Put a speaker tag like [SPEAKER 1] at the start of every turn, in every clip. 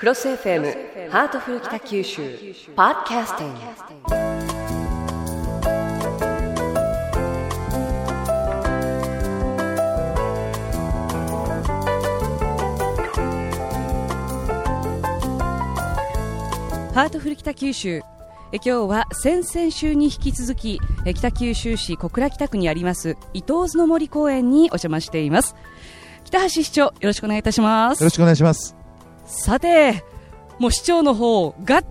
[SPEAKER 1] クロス FM ハートフル北九州ポッドキャスティング。
[SPEAKER 2] ハートフル北九州。え今日は先々週に引き続きえ北九州市小倉北区にあります到津の森公園にお邪魔しています。北橋市長よろしくお願いいたします。
[SPEAKER 3] よろしくお願いします。
[SPEAKER 2] さてもう市長の方がっ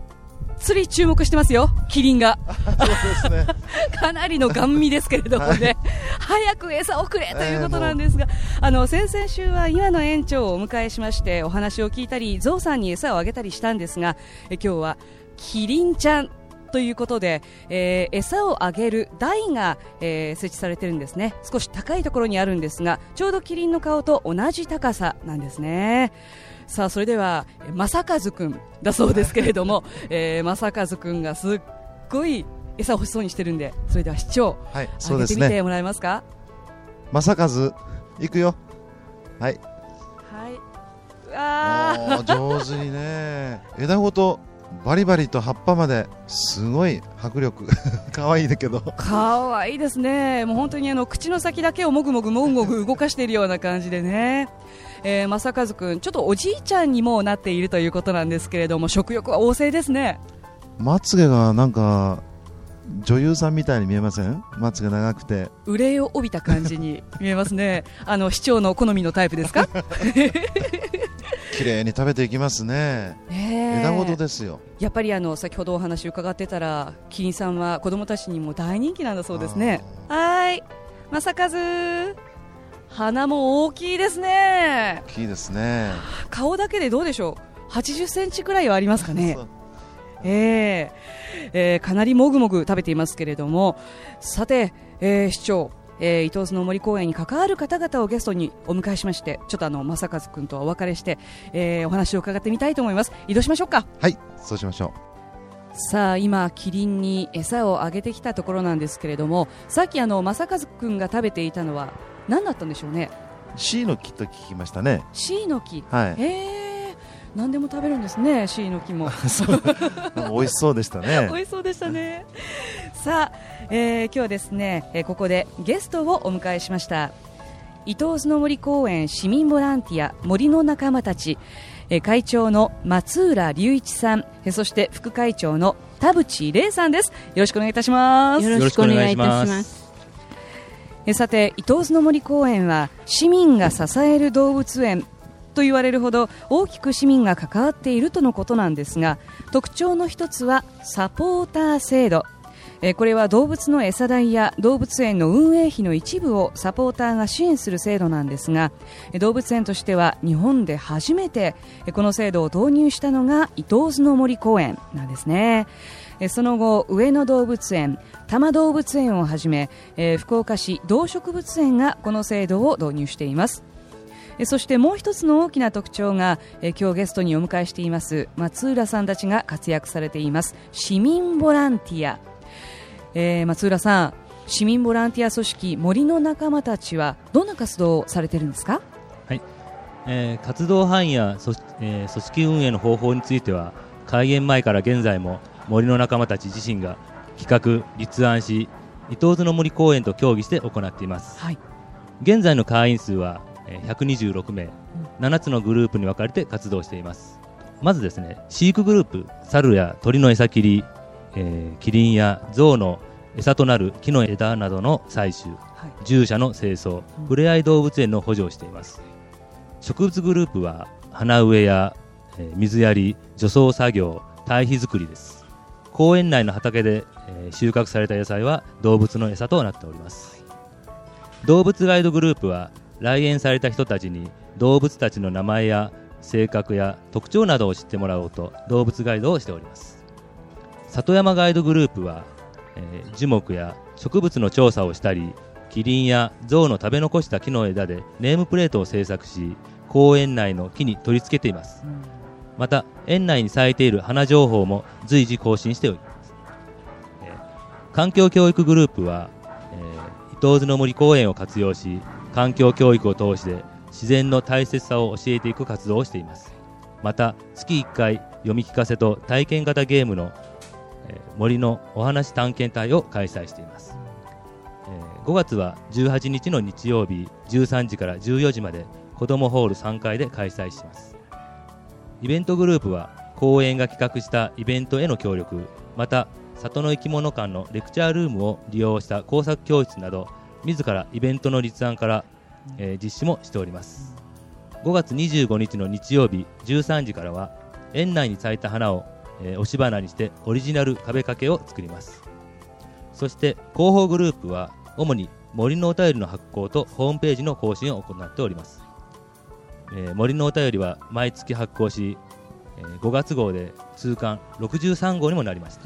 [SPEAKER 2] つり注目してますよ。キリンが。
[SPEAKER 3] そうですね。
[SPEAKER 2] かなりのガン見ですけれどもね、早く餌をくれということなんですが、あの先々週は岩野園長をお迎えしましてお話を聞いたりゾウさんに餌をあげたりしたんですがえ今日はキリンちゃんということで、えー餌をあげる台が、えー設置されてるんですね少し高いところにあるんですがちょうどキリンの顔と同じ高さなんですねさあそれではえ正和くんだそうですけれども、えー、正和くんがすっごい餌を欲しそうにしてるんでそれでは市長
[SPEAKER 3] はい、そうですね。
[SPEAKER 2] てみてもらえますか？
[SPEAKER 3] 正和、行くよ。はい。
[SPEAKER 2] はいわ
[SPEAKER 3] 上手にね。枝ごとバリバリと葉っぱまですごい迫力。可愛いだけど。
[SPEAKER 2] ーかわいいですねもう本当にあの口の先だけをもぐもぐもぐもぐ動かしているような感じでねえー、正和くんちょっとおじいちゃんにもなっているということなんですけれども食欲は旺盛ですね
[SPEAKER 3] まつげがなんか女優さんみたいに見えません？まつげ長くて。
[SPEAKER 2] 憂いを帯びた感じに見えますね あの市長の好みのタイプですか？
[SPEAKER 3] 綺麗に食べていきますね。
[SPEAKER 2] ねえ。
[SPEAKER 3] 枝ごとですよ。
[SPEAKER 2] やっぱりあの先ほどお話伺ってたらキリンさんは子供たちにも大人気なんだそうですね。はーい正和鼻も大きいですね。
[SPEAKER 3] 大きいですね。
[SPEAKER 2] 顔だけでどうでしょう？80センチくらいはありますかね。えーえーかなりもぐもぐ食べていますけれども。さて、えー市長えー伊東津の森公園に関わる方々をゲストにお迎えしましてちょっとあの正和君とはお別れして、えーお話を伺ってみたいと思います移動しましょうか
[SPEAKER 3] はい、そうしましょ
[SPEAKER 2] さあ今、キリンに餌をあげてきたところなんですけれどもさっきあの正和君が食べていたのは何だったんでしょうね
[SPEAKER 3] う。C の木と聞きましたね。
[SPEAKER 2] シイの木
[SPEAKER 3] はい。
[SPEAKER 2] へえ何でも食べるんですねシイの木も。
[SPEAKER 3] 美味しそうでしたね。
[SPEAKER 2] 美味しそうでしたね。さあ、えー今日はですね、えーここでゲストをお迎えしました。伊東津の森公園市民ボランティア森の仲間たち。えー会長の松浦隆一さん。えーそして副会長の田淵玲さんです。よろしくお願いいたします。
[SPEAKER 4] よろしくお願いいたします。
[SPEAKER 2] えさて伊東津の森公園は市民が支える動物園と言われるほど大きく市民が関わっているとのことなんですが特徴の一つはサポーター制度。えこれは動物の餌代や動物園の運営費の一部をサポーターが支援する制度なんですが動物園としては日本で初めてこの制度を導入したのが伊東津の森公園なんですね。その後上野動物園多摩動物園をはじめ福岡市動植物園がこの制度を導入しています。そしてもう一つの大きな特徴が、えー今日ゲストにお迎えしています松浦さんたちが活躍されています市民ボランティア、えー松浦さん市民ボランティア組織森の仲間たちはどんな活動をされているんですか？
[SPEAKER 4] えー活動範囲や組,、えー組織運営の方法については開園前から現在も森の仲間たち自身が企画、立案し伊東津の森公園と協議して行っています。
[SPEAKER 2] はい。
[SPEAKER 4] 現在の会員数は、えー126名。7つのグループに分かれて活動しています。まずですね飼育グループ猿や鳥の餌切り、えーキリンや象の餌となる木の枝などの採取
[SPEAKER 2] はい。
[SPEAKER 4] 獣舎の清掃、
[SPEAKER 2] うん。
[SPEAKER 4] ふれあい動物園の補助をしています。植物グループは花植えや、えー水やり除草作業堆肥作りです。公園内の畑で、えー収穫された野菜は動物の餌となっております。動物ガイドグループは来園された人たちに動物たちの名前や性格や特徴などを知ってもらおうと動物ガイドをしております。里山ガイドグループは、えー樹木や植物の調査をしたりキリンや象の食べ残した木の枝でネームプレートを制作し公園内の木に取り付けています。
[SPEAKER 2] うん。
[SPEAKER 4] また園内に咲いている花情報も随時更新しております、えー環境教育グループは、えー伊東津の森公園を活用し環境教育を通して自然の大切さを教えていく活動をしています。また月1回読み聞かせと体験型ゲームの、えー森のお話探検隊を開催しています、えー5月は18日の日曜日13時から14時まで子どもホール3階で開催します。イベントグループは公園が企画したイベントへの協力また里の生き物館のレクチャールームを利用した工作教室など自らイベントの立案から、えー実施もしております。5月25日の日曜日13時からは園内に咲いた花を、えー押し花にしてオリジナル壁掛けを作ります。そして広報グループは主に森のお便りの発行とホームページの更新を行っております、えー森のお便りは毎月発行し、えー5月号で通巻63号にもなりました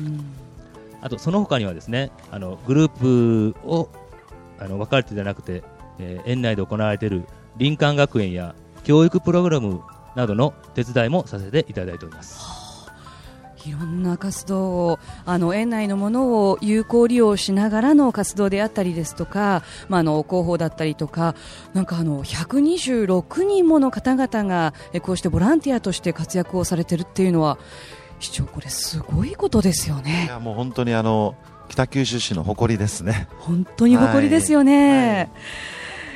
[SPEAKER 4] あとその他にはですねあのグループをあの分かれてじゃなくて、えー園内で行われている林間学園や教育プログラムなどの手伝いもさせていただいております。
[SPEAKER 2] いろんな活動をあの園内のものを有効利用しながらの活動であったりですとか、まあ、あの広報だったりとかなんかあの126人もの方々がえこうしてボランティアとして活躍をされてるっていうのは市長これすごいことですよ
[SPEAKER 3] い
[SPEAKER 2] ね
[SPEAKER 3] やもう本当にあの北九州市の誇りですね。
[SPEAKER 2] 本当に誇りですよね、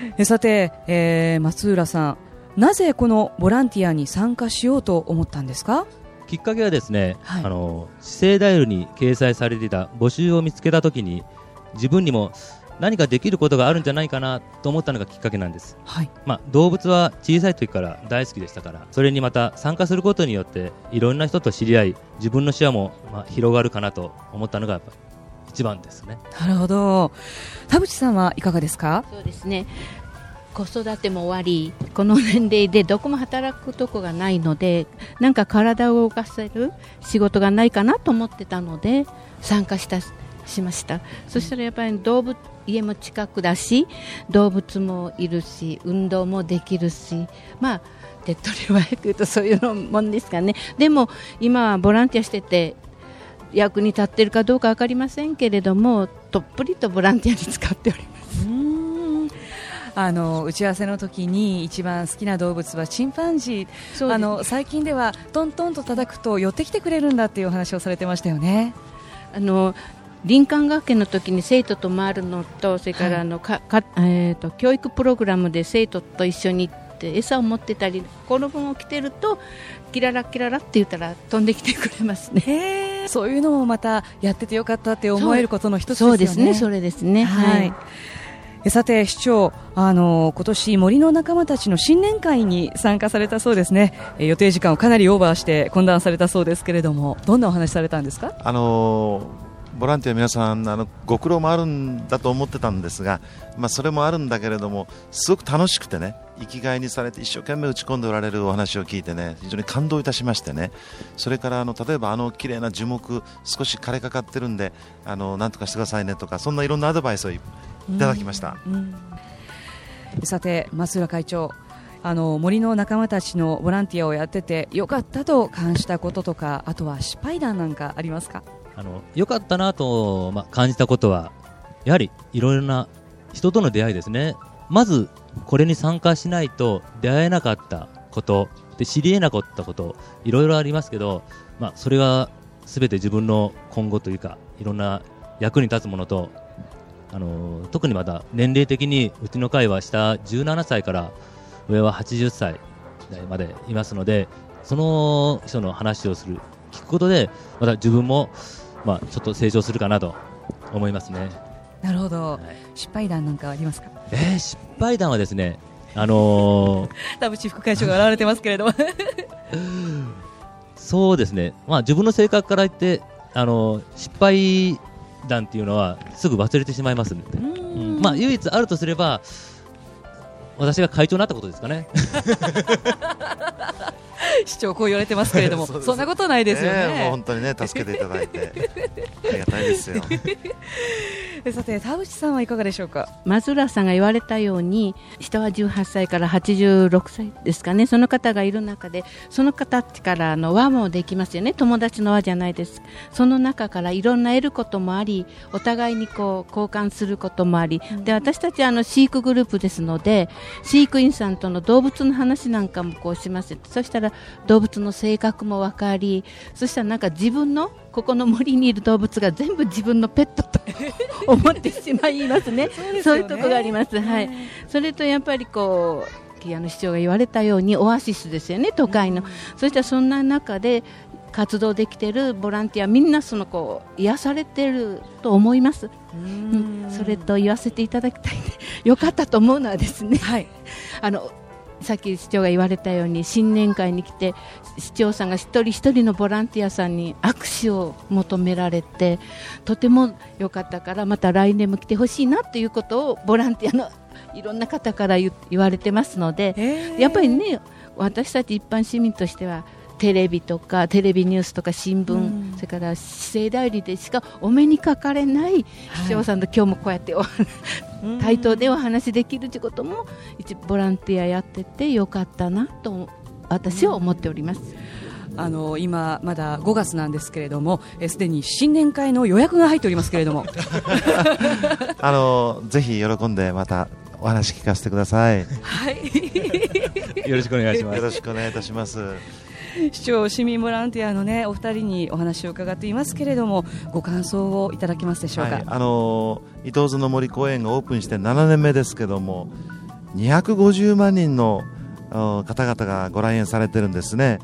[SPEAKER 3] はい。
[SPEAKER 2] えさて、えー松浦さんなぜこのボランティアに参加しようと思ったんですか？
[SPEAKER 4] きっかけはですね、
[SPEAKER 2] はい。
[SPEAKER 4] あの市政ダイヤルに掲載されていた募集を見つけたときに自分にも何かできることがあるんじゃないかなと思ったのがきっかけなんです、
[SPEAKER 2] はい。
[SPEAKER 4] まあ、動物は小さい時から大好きでしたからそれにまた参加することによっていろんな人と知り合い自分の視野も、まあ、広がるかなと思ったのがやっぱ一番ですね。
[SPEAKER 2] なるほど。田淵さんはいかがですか？
[SPEAKER 5] そうですね。子育ても終わりこの年齢でどこも働くとこがないのでなんか体を動かせる仕事がないかなと思ってたので参加したしました。そしたらやっぱり動物家も近くだし動物もいるし運動もできるしまあ手っ取り早く言うとそういうのもんですかね。でも今はボランティアしてて役に立ってるかどうか分かりませんけれどもどっぷりとボランティアに使っております。
[SPEAKER 2] うーん。あの打ち合わせの時に一番好きな動物はチンパンジー、あの最近ではトントンと叩くと寄ってきてくれるんだっていうお話をされてましたよね。
[SPEAKER 5] あの林間学園の時に生徒と回るのとそれからあの、かかえー、と教育プログラムで生徒と一緒に行って餌を持ってたりこの分を着てるとキララキララって言ったら飛んできてくれますね。
[SPEAKER 2] そういうのもまたやっててよかったって思えることの一つですよね。
[SPEAKER 5] そうですね、それですね。
[SPEAKER 2] はい。えさて市長、あの今年森の仲間たちの新年会に参加されたそうですね。え予定時間をかなりオーバーして懇談されたそうですけれども、どんなお話されたんですか？
[SPEAKER 3] あのーボランティア皆さんあのご苦労もあるんだと思ってたんですが、まあ、それもあるんだけれどもすごく楽しくてね生きがいにされて一生懸命打ち込んでおられるお話を聞いてね非常に感動いたしましてねそれからあの例えばあの綺麗な樹木少し枯れかかってるんであのなんとかしてくださいねとかそんないろんなアドバイスをいただきました。
[SPEAKER 2] うんさて増浦会長あの森の仲間たちのボランティアをやっててよかったと感じたこととかあとは失敗談なんかありますか？
[SPEAKER 4] あの良かったなと、まあ、感じたことはやはりいろいろな人との出会いですね。まずこれに参加しないと出会えなかったことで知り得なかったこといろいろありますけど、まあ、それが全て自分の今後というかいろんな役に立つものとあの特にまた年齢的にうちの会は下17歳から上は80歳までいますのでその人の話をする聞くことでまた自分もまあ、ちょっと成長するかなと思いますね。
[SPEAKER 2] なるほど、
[SPEAKER 4] はい。
[SPEAKER 2] 失敗談なんかありますか？
[SPEAKER 4] えー、失敗談はですね、あのー
[SPEAKER 2] 田淵副会長が現れてますけれども。
[SPEAKER 4] そうですね、まあ、自分の性格から言って、あのー失敗談っていうのはすぐ忘れてしまいますので、うん。まあ、唯一あるとすれば、私が会長になったことですかね。
[SPEAKER 2] 市長こう言われてますけれども そんなことないですよ
[SPEAKER 3] ええもう
[SPEAKER 2] ね
[SPEAKER 3] 本当にね助けていただいてありがたいですよ。
[SPEAKER 2] さて田淵さんはいかがでしょうか？
[SPEAKER 5] 松浦さんが言われたように下は18歳から86歳ですかね。その方がいる中でその方からの輪もできますよね。友達の輪じゃないです。その中からいろんな得ることもありお互いにこう交換することもあり、で私たちはあの飼育グループですので飼育員さんとの動物の話なんかもこうします。そしたら動物の性格も分かりそしたらなんか自分のここの森にいる動物が全部自分のペットと思ってしまいますね。そういうところがあります、はい、それとやっぱりこう木屋の市長が言われたようにオアシスですよね都会の、そしてそんな中で活動できてるボランティアみんなそのこう癒されてると思います？うん、それと言わせていただきたいよかったと思うのはですね、はい、あのさっき市長が言われたように新年会に来て市長さんが一人一人のボランティアさんに握手を求められてとても良かったからまた来年も来てほしいなということをボランティアの いろんな方から言われてますのでやっぱりね私たち一般市民としてはテレビとかテレビニュースとか新聞、うん、それから市政代理でしかお目にかかれない市長さんと今日もこうやってお、対等でお話できるということも一ボランティアやっててよかったなと私は思っております。
[SPEAKER 2] あの今まだ5月なんですけれどもすでに新年会の予約が入っておりますけれども
[SPEAKER 3] あのぜひ喜んでまたお話聞かせてください。
[SPEAKER 2] はい。
[SPEAKER 4] よろしくお願いします。
[SPEAKER 3] よろしくお願いいたします。
[SPEAKER 2] 市長市民ボランティアのねお二人にお話を伺っていますけれどもご感想をいただけますでしょうか、はい、
[SPEAKER 3] あの伊東津の森公園がオープンして7年目ですけども250万人の方々がご来園されてるんですね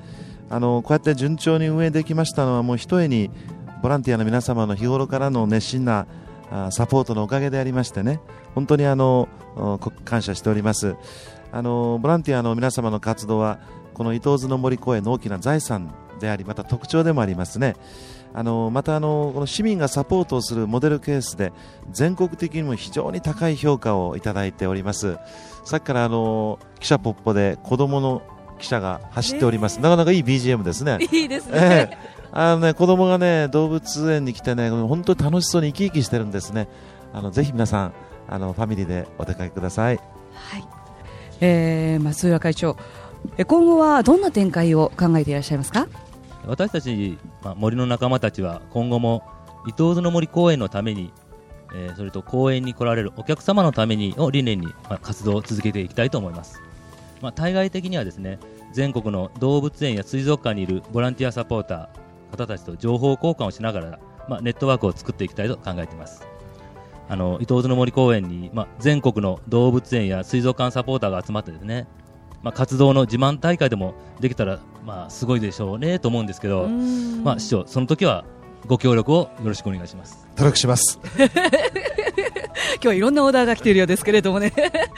[SPEAKER 3] あのこうやって順調に運営できましたのはもうひとえにボランティアの皆様の日頃からの熱心なサポートのおかげでありましてね本当にあの感謝しておりますあのボランティアの皆様の活動はこの伊東津の森公園の大きな財産でありまた特徴でもありますね。あのまたあのこの市民がサポートをするモデルケースで全国的にも非常に高い評価をいただいております。さっきからあの記者ポッポで子供の記者が走っております、えー、なかなかいい BGM ですね。
[SPEAKER 2] いいですね、え
[SPEAKER 3] ーあのね、子供がね、動物園に来てね、本当に楽しそうに生き生きしてるんですね。あの、ぜひ皆さん、あの、ファミリーでお出かけください。
[SPEAKER 2] はい。えー、松浦会長、今後はどんな展開を考えていらっしゃいますか？
[SPEAKER 4] 私たち、まあ、森の仲間たちは今後も伊東津の森公園のために、えー、それと公園に来られるお客様のためにを理念に、まあ、活動を続けていきたいと思います、まあ、対外的にはですね全国の動物園や水族館にいるボランティアサポーター方たちと情報交換をしながら、まあ、ネットワークを作っていきたいと考えています。あの伊東津の森公園に、まあ、全国の動物園や水族館サポーターが集まってですねまあ、活動の自慢大会でもできたら、まあ、すごいでしょうねと思うんですけど、まあ、市長、その時はご協力をよろしくお願いします。
[SPEAKER 3] 努力します。
[SPEAKER 2] 今日はいろんなオーダーが来ているようですけれどもね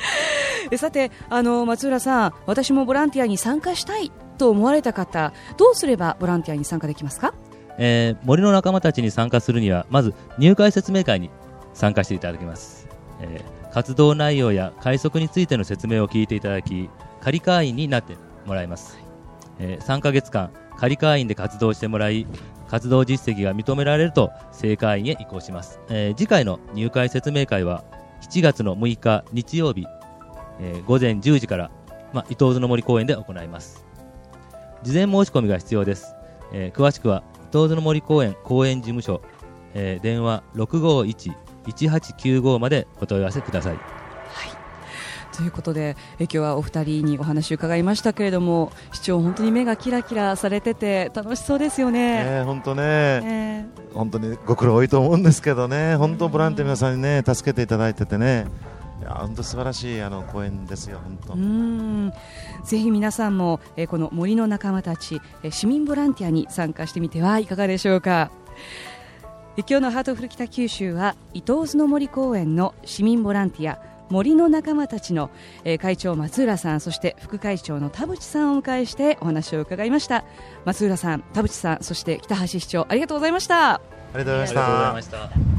[SPEAKER 2] さてあの松浦さん私もボランティアに参加したいと思われた方どうすればボランティアに参加できますか、
[SPEAKER 4] えー、森の仲間たちに参加するにはまず入会説明会に参加していただきます、えー、活動内容や快速についての説明を聞いていただき仮会員になってもらいます、えー、3ヶ月間仮会員で活動してもらい活動実績が認められると正会員へ移行します、えー、次回の入会説明会は7月の6日日曜日、えー、午前10時から、ま伊東津の森公園で行います。事前申し込みが必要です、え詳しくは伊東津の森公園公園事務所、え電話651-1895までお問い合わせください
[SPEAKER 2] ということでえ今日はお二人にお話を伺いましたけれども市長、本当に目がキラキラされてて楽しそうですよね。
[SPEAKER 3] ね本当ね、えー、本当にご苦労多いと思うんですけどね本当ボランティア皆さんにね助けていただいててね。いや本当素晴らしいあの公演ですよ、本当。うん
[SPEAKER 2] ぜひ皆さんも、えー、この森の仲間たち、えー、市民ボランティアに参加してみてはいかがでしょうか。今日のハートフル北九州は伊東津の森公園の市民ボランティア森の仲間たちの、えー、会長松浦さんそして副会長の田淵さんをお迎えしてお話を伺いました。松浦さん田淵さんそして北橋市長ありがとうございました。あ
[SPEAKER 3] りがとうございました。